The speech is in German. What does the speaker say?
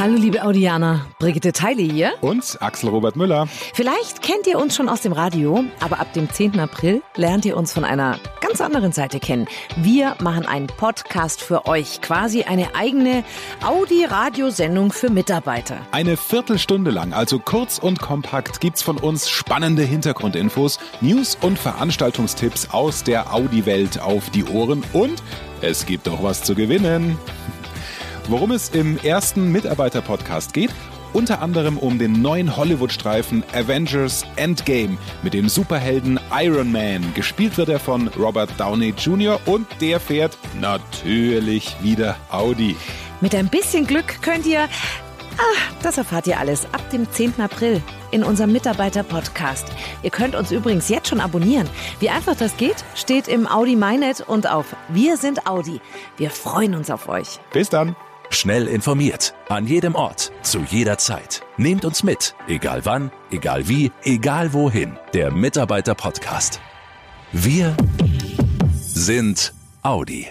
Hallo liebe Audianer, Brigitte Teile hier. Und Axel Robert Müller. Vielleicht kennt ihr uns schon aus dem Radio, aber ab dem 10. April lernt ihr uns von einer ganz anderen Seite kennen. Wir machen einen Podcast für euch, quasi eine eigene Audi-Radiosendung für Mitarbeiter. Eine Viertelstunde lang, also kurz und kompakt, gibt's von uns spannende Hintergrundinfos, News und Veranstaltungstipps aus der Audi-Welt auf die Ohren und es gibt auch was zu gewinnen. Worum es im ersten Mitarbeiter-Podcast geht? Unter anderem um den neuen Hollywood-Streifen Avengers Endgame mit dem Superhelden Iron Man. Gespielt wird er von Robert Downey Jr. und der fährt natürlich wieder Audi. Mit ein bisschen Glück könnt ihr, ah, das erfahrt ihr alles ab dem 10. April in unserem Mitarbeiter-Podcast. Ihr könnt uns übrigens jetzt schon abonnieren. Wie einfach das geht, steht im Audi MyNet und auf Wir sind Audi. Wir freuen uns auf euch. Bis dann. Schnell informiert, an jedem Ort, zu jeder Zeit. Nehmt uns mit, egal wann, egal wie, egal wohin. Der Mitarbeiter Podcast. Wir sind Audi.